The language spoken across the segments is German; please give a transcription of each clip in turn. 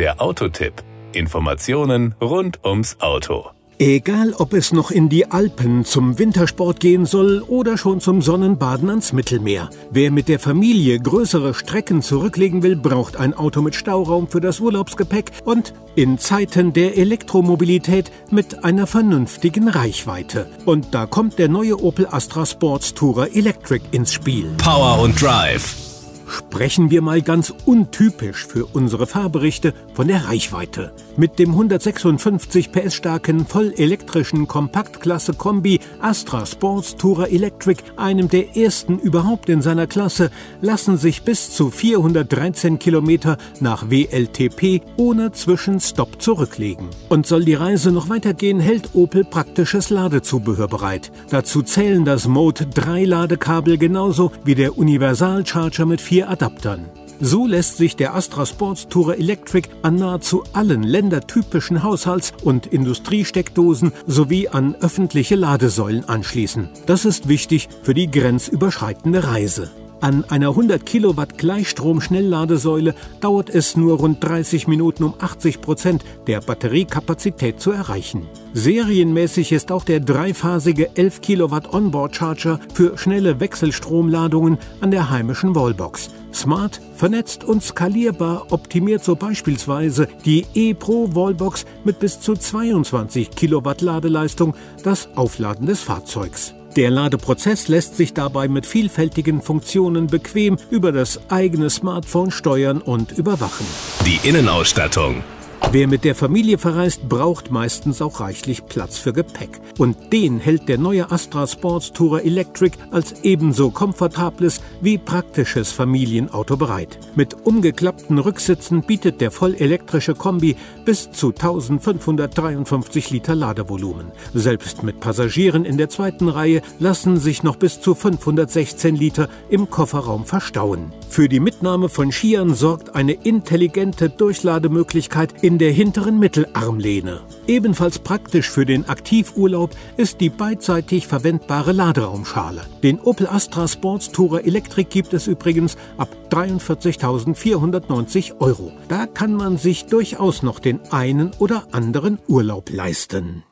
Der Autotipp. Informationen rund ums Auto. Egal, ob es noch in die Alpen zum Wintersport gehen soll oder schon zum Sonnenbaden ans Mittelmeer. Wer mit der Familie größere Strecken zurücklegen will, braucht ein Auto mit Stauraum für das Urlaubsgepäck und in Zeiten der Elektromobilität mit einer vernünftigen Reichweite. Und da kommt der neue Opel Astra Sports Tourer Electric ins Spiel. Power und Drive. Sprechen wir mal ganz untypisch für unsere Fahrberichte von der Reichweite. Mit dem 156 PS starken vollelektrischen Kompaktklasse Kombi Astra Sports Tourer Electric, einem der ersten überhaupt in seiner Klasse, lassen sich bis zu 413 Kilometer nach WLTP ohne Zwischenstopp zurücklegen. Und soll die Reise noch weitergehen, hält Opel praktisches Ladezubehör bereit. Dazu zählen das Mode 3 Ladekabel genauso wie der Universalcharger mit vier vier Adaptern. So lässt sich der Astra Sports Tourer Electric an nahezu allen ländertypischen Haushalts- und Industriesteckdosen sowie an öffentliche Ladesäulen anschließen. Das ist wichtig für die grenzüberschreitende Reise. An einer 100 Kilowatt Gleichstrom-Schnellladesäule dauert es nur rund 30 Minuten, um 80 Prozent der Batteriekapazität zu erreichen. Serienmäßig ist auch der dreiphasige 11 Kilowatt Onboard Charger für schnelle Wechselstromladungen an der heimischen Wallbox. Smart, vernetzt und skalierbar optimiert so beispielsweise die E-Pro Wallbox mit bis zu 22 Kilowatt Ladeleistung das Aufladen des Fahrzeugs. Der Ladeprozess lässt sich dabei mit vielfältigen Funktionen bequem über das eigene Smartphone steuern und überwachen. Die Innenausstattung. Wer mit der Familie verreist, braucht meistens auch reichlich Platz für Gepäck. Und den hält der neue Astra Sports Tourer Electric als ebenso komfortables wie praktisches Familienauto bereit. Mit umgeklappten Rücksitzen bietet der vollelektrische Kombi bis zu 1553 Liter Ladevolumen. Selbst mit Passagieren in der zweiten Reihe lassen sich noch bis zu 516 Liter im Kofferraum verstauen. Für die Mitnahme von Skiern sorgt eine intelligente Durchlademöglichkeit in der hinteren Mittelarmlehne. Ebenfalls praktisch für den Aktivurlaub ist die beidseitig verwendbare Laderaumschale. Den Opel Astra Sports Tourer Electric gibt es übrigens ab 43.490 Euro. Da kann man sich durchaus noch den einen oder anderen Urlaub leisten.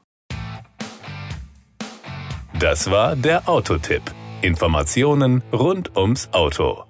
Das war der Autotipp. Informationen rund ums Auto.